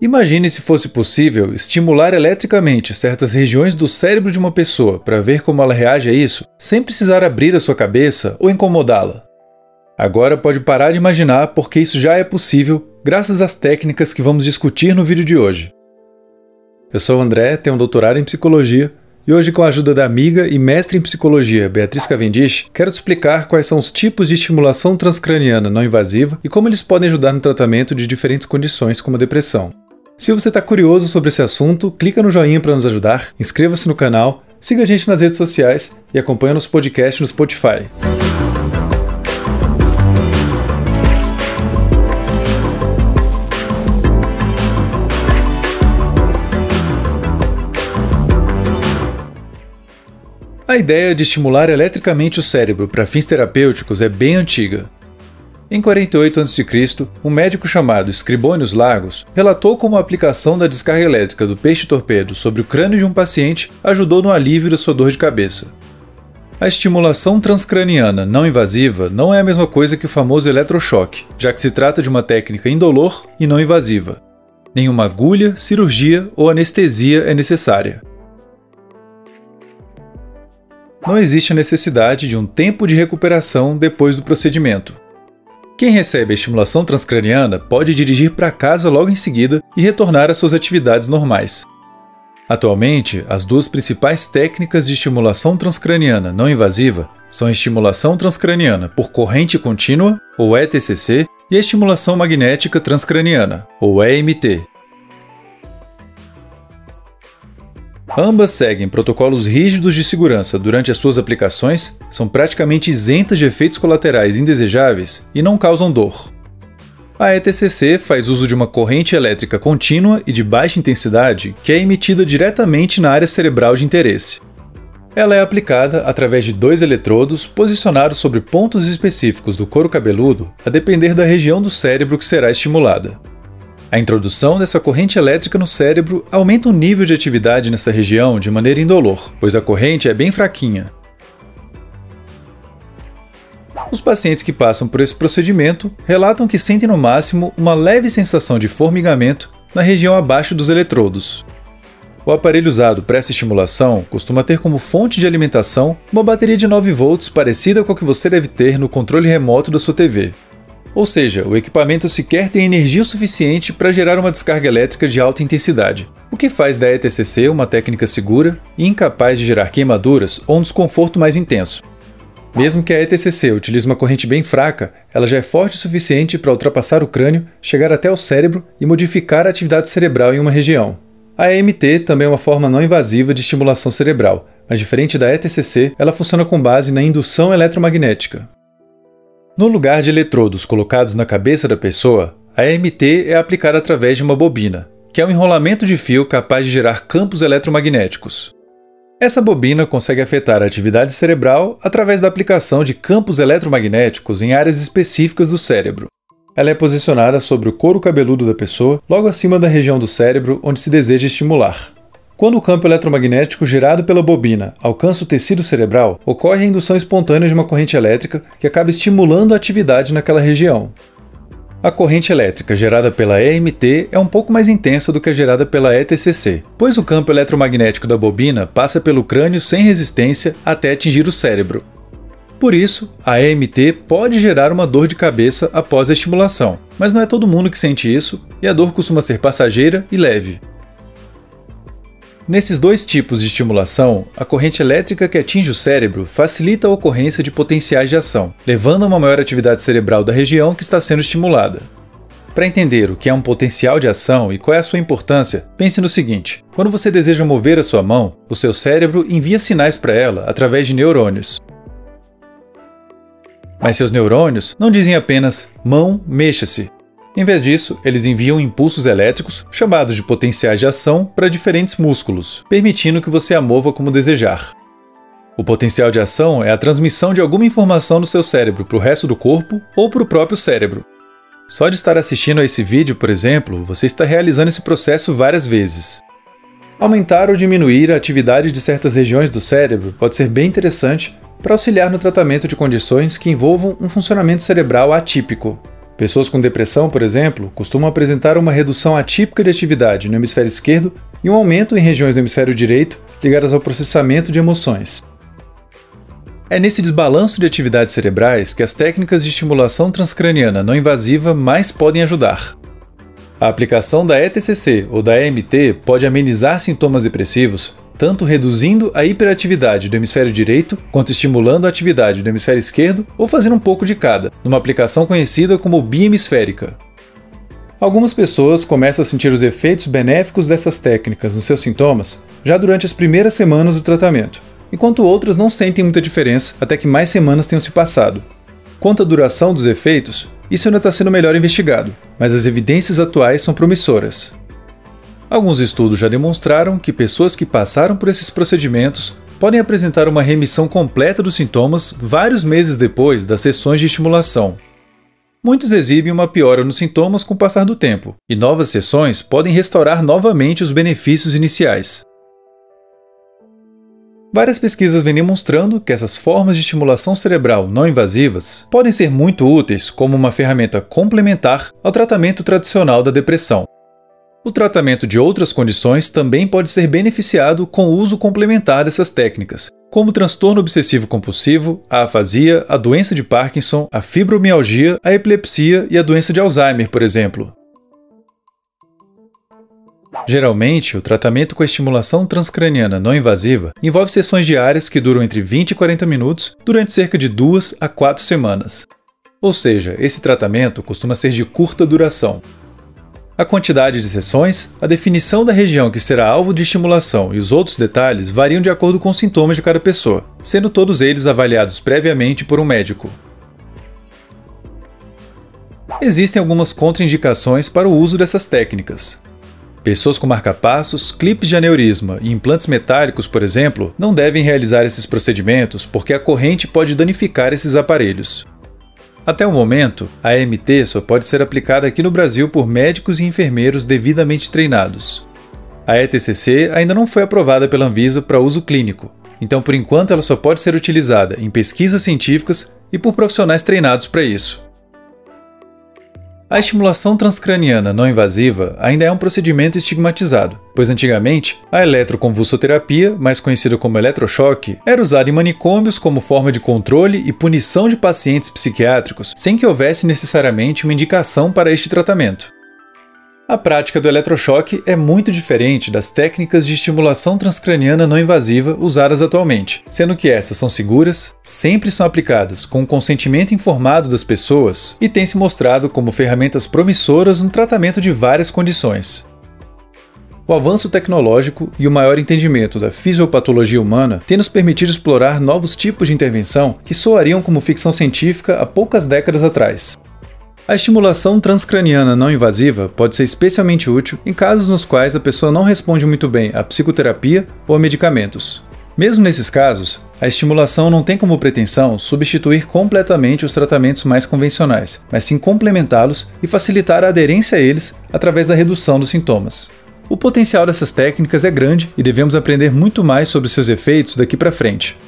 Imagine se fosse possível estimular eletricamente certas regiões do cérebro de uma pessoa para ver como ela reage a isso, sem precisar abrir a sua cabeça ou incomodá-la. Agora pode parar de imaginar porque isso já é possível graças às técnicas que vamos discutir no vídeo de hoje. Eu sou o André, tenho um doutorado em psicologia e hoje, com a ajuda da amiga e mestre em psicologia Beatriz Cavendish, quero te explicar quais são os tipos de estimulação transcraniana não invasiva e como eles podem ajudar no tratamento de diferentes condições, como a depressão. Se você está curioso sobre esse assunto, clica no joinha para nos ajudar, inscreva-se no canal, siga a gente nas redes sociais e acompanhe nosso podcast no Spotify. A ideia de estimular eletricamente o cérebro para fins terapêuticos é bem antiga. Em 48 a.C., um médico chamado Scribonius Largus relatou como a aplicação da descarga elétrica do peixe-torpedo sobre o crânio de um paciente ajudou no alívio da sua dor de cabeça. A estimulação transcraniana não invasiva não é a mesma coisa que o famoso eletrochoque, já que se trata de uma técnica indolor e não invasiva. Nenhuma agulha, cirurgia ou anestesia é necessária. não existe a necessidade de um tempo de recuperação depois do procedimento. Quem recebe a estimulação transcraniana pode dirigir para casa logo em seguida e retornar às suas atividades normais. Atualmente, as duas principais técnicas de estimulação transcraniana não invasiva são a estimulação transcraniana por corrente contínua, ou ETCC, e a estimulação magnética transcraniana, ou EMT, Ambas seguem protocolos rígidos de segurança durante as suas aplicações, são praticamente isentas de efeitos colaterais indesejáveis e não causam dor. A ETCC faz uso de uma corrente elétrica contínua e de baixa intensidade que é emitida diretamente na área cerebral de interesse. Ela é aplicada através de dois eletrodos posicionados sobre pontos específicos do couro cabeludo, a depender da região do cérebro que será estimulada. A introdução dessa corrente elétrica no cérebro aumenta o nível de atividade nessa região de maneira indolor, pois a corrente é bem fraquinha. Os pacientes que passam por esse procedimento relatam que sentem no máximo uma leve sensação de formigamento na região abaixo dos eletrodos. O aparelho usado para essa estimulação costuma ter como fonte de alimentação uma bateria de 9 volts parecida com a que você deve ter no controle remoto da sua TV. Ou seja, o equipamento sequer tem energia suficiente para gerar uma descarga elétrica de alta intensidade, o que faz da ETCC uma técnica segura e incapaz de gerar queimaduras ou um desconforto mais intenso. Mesmo que a ETCC utilize uma corrente bem fraca, ela já é forte o suficiente para ultrapassar o crânio, chegar até o cérebro e modificar a atividade cerebral em uma região. A EMT também é uma forma não invasiva de estimulação cerebral, mas diferente da ETCC, ela funciona com base na indução eletromagnética. No lugar de eletrodos colocados na cabeça da pessoa, a EMT é aplicada através de uma bobina, que é um enrolamento de fio capaz de gerar campos eletromagnéticos. Essa bobina consegue afetar a atividade cerebral através da aplicação de campos eletromagnéticos em áreas específicas do cérebro. Ela é posicionada sobre o couro cabeludo da pessoa, logo acima da região do cérebro onde se deseja estimular. Quando o campo eletromagnético gerado pela bobina alcança o tecido cerebral, ocorre a indução espontânea de uma corrente elétrica que acaba estimulando a atividade naquela região. A corrente elétrica gerada pela EMT é um pouco mais intensa do que a gerada pela ETCC, pois o campo eletromagnético da bobina passa pelo crânio sem resistência até atingir o cérebro. Por isso, a EMT pode gerar uma dor de cabeça após a estimulação, mas não é todo mundo que sente isso e a dor costuma ser passageira e leve. Nesses dois tipos de estimulação, a corrente elétrica que atinge o cérebro facilita a ocorrência de potenciais de ação, levando a uma maior atividade cerebral da região que está sendo estimulada. Para entender o que é um potencial de ação e qual é a sua importância, pense no seguinte: quando você deseja mover a sua mão, o seu cérebro envia sinais para ela através de neurônios. Mas seus neurônios não dizem apenas mão, mexa-se, em vez disso, eles enviam impulsos elétricos, chamados de potenciais de ação, para diferentes músculos, permitindo que você a mova como desejar. O potencial de ação é a transmissão de alguma informação do seu cérebro para o resto do corpo ou para o próprio cérebro. Só de estar assistindo a esse vídeo, por exemplo, você está realizando esse processo várias vezes. Aumentar ou diminuir a atividade de certas regiões do cérebro pode ser bem interessante para auxiliar no tratamento de condições que envolvam um funcionamento cerebral atípico, Pessoas com depressão, por exemplo, costumam apresentar uma redução atípica de atividade no hemisfério esquerdo e um aumento em regiões do hemisfério direito ligadas ao processamento de emoções. É nesse desbalanço de atividades cerebrais que as técnicas de estimulação transcraniana não invasiva mais podem ajudar. A aplicação da ETCC ou da EMT pode amenizar sintomas depressivos, tanto reduzindo a hiperatividade do hemisfério direito, quanto estimulando a atividade do hemisfério esquerdo, ou fazendo um pouco de cada, numa aplicação conhecida como biemisférica. Algumas pessoas começam a sentir os efeitos benéficos dessas técnicas nos seus sintomas já durante as primeiras semanas do tratamento, enquanto outras não sentem muita diferença até que mais semanas tenham se passado. Quanto à duração dos efeitos, isso ainda está sendo melhor investigado, mas as evidências atuais são promissoras. Alguns estudos já demonstraram que pessoas que passaram por esses procedimentos podem apresentar uma remissão completa dos sintomas vários meses depois das sessões de estimulação. Muitos exibem uma piora nos sintomas com o passar do tempo, e novas sessões podem restaurar novamente os benefícios iniciais. Várias pesquisas vêm demonstrando que essas formas de estimulação cerebral não invasivas podem ser muito úteis como uma ferramenta complementar ao tratamento tradicional da depressão. O tratamento de outras condições também pode ser beneficiado com o uso complementar dessas técnicas, como transtorno obsessivo-compulsivo, a afasia, a doença de Parkinson, a fibromialgia, a epilepsia e a doença de Alzheimer, por exemplo. Geralmente, o tratamento com a estimulação transcraniana não invasiva envolve sessões diárias que duram entre 20 e 40 minutos durante cerca de 2 a 4 semanas. Ou seja, esse tratamento costuma ser de curta duração. A quantidade de sessões, a definição da região que será alvo de estimulação e os outros detalhes variam de acordo com os sintomas de cada pessoa, sendo todos eles avaliados previamente por um médico. Existem algumas contraindicações para o uso dessas técnicas. Pessoas com marcapassos, clipes de aneurisma e implantes metálicos, por exemplo, não devem realizar esses procedimentos porque a corrente pode danificar esses aparelhos. Até o momento, a AMT só pode ser aplicada aqui no Brasil por médicos e enfermeiros devidamente treinados. A ETCC ainda não foi aprovada pela Anvisa para uso clínico, então por enquanto ela só pode ser utilizada em pesquisas científicas e por profissionais treinados para isso. A estimulação transcraniana não invasiva ainda é um procedimento estigmatizado, pois antigamente a eletroconvulsoterapia, mais conhecida como eletrochoque, era usada em manicômios como forma de controle e punição de pacientes psiquiátricos, sem que houvesse necessariamente uma indicação para este tratamento. A prática do eletrochoque é muito diferente das técnicas de estimulação transcraniana não invasiva usadas atualmente, sendo que essas são seguras, sempre são aplicadas com o consentimento informado das pessoas e têm se mostrado como ferramentas promissoras no tratamento de várias condições. O avanço tecnológico e o maior entendimento da fisiopatologia humana têm nos permitido explorar novos tipos de intervenção que soariam como ficção científica há poucas décadas atrás. A estimulação transcraniana não invasiva pode ser especialmente útil em casos nos quais a pessoa não responde muito bem à psicoterapia ou a medicamentos. Mesmo nesses casos, a estimulação não tem como pretensão substituir completamente os tratamentos mais convencionais, mas sim complementá-los e facilitar a aderência a eles através da redução dos sintomas. O potencial dessas técnicas é grande e devemos aprender muito mais sobre seus efeitos daqui para frente.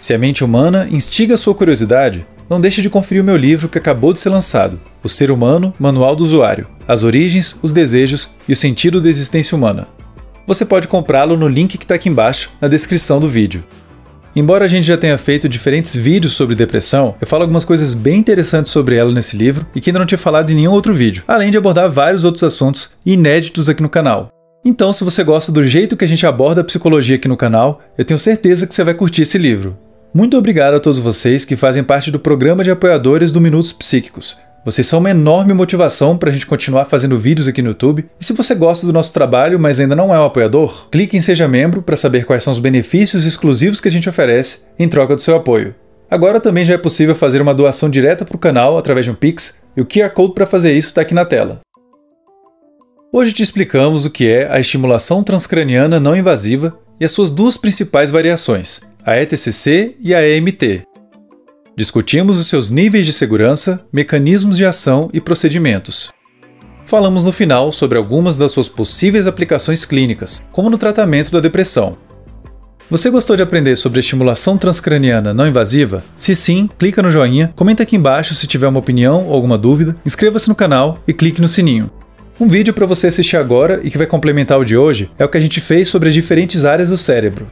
Se a mente humana instiga sua curiosidade, não deixe de conferir o meu livro que acabou de ser lançado, O Ser Humano, Manual do Usuário: As Origens, os Desejos e o Sentido da Existência Humana. Você pode comprá-lo no link que está aqui embaixo, na descrição do vídeo. Embora a gente já tenha feito diferentes vídeos sobre depressão, eu falo algumas coisas bem interessantes sobre ela nesse livro e que ainda não tinha falado em nenhum outro vídeo, além de abordar vários outros assuntos inéditos aqui no canal. Então, se você gosta do jeito que a gente aborda a psicologia aqui no canal, eu tenho certeza que você vai curtir esse livro. Muito obrigado a todos vocês que fazem parte do programa de apoiadores do Minutos Psíquicos. Vocês são uma enorme motivação para a gente continuar fazendo vídeos aqui no YouTube. E se você gosta do nosso trabalho, mas ainda não é um apoiador, clique em Seja Membro para saber quais são os benefícios exclusivos que a gente oferece em troca do seu apoio. Agora também já é possível fazer uma doação direta para o canal através de um Pix, e o QR Code para fazer isso está aqui na tela. Hoje te explicamos o que é a estimulação transcraniana não invasiva e as suas duas principais variações, a ETCC e a EMT. Discutimos os seus níveis de segurança, mecanismos de ação e procedimentos. Falamos no final sobre algumas das suas possíveis aplicações clínicas, como no tratamento da depressão. Você gostou de aprender sobre estimulação transcraniana não invasiva? Se sim, clica no joinha, comenta aqui embaixo se tiver uma opinião ou alguma dúvida, inscreva-se no canal e clique no sininho. Um vídeo para você assistir agora e que vai complementar o de hoje é o que a gente fez sobre as diferentes áreas do cérebro.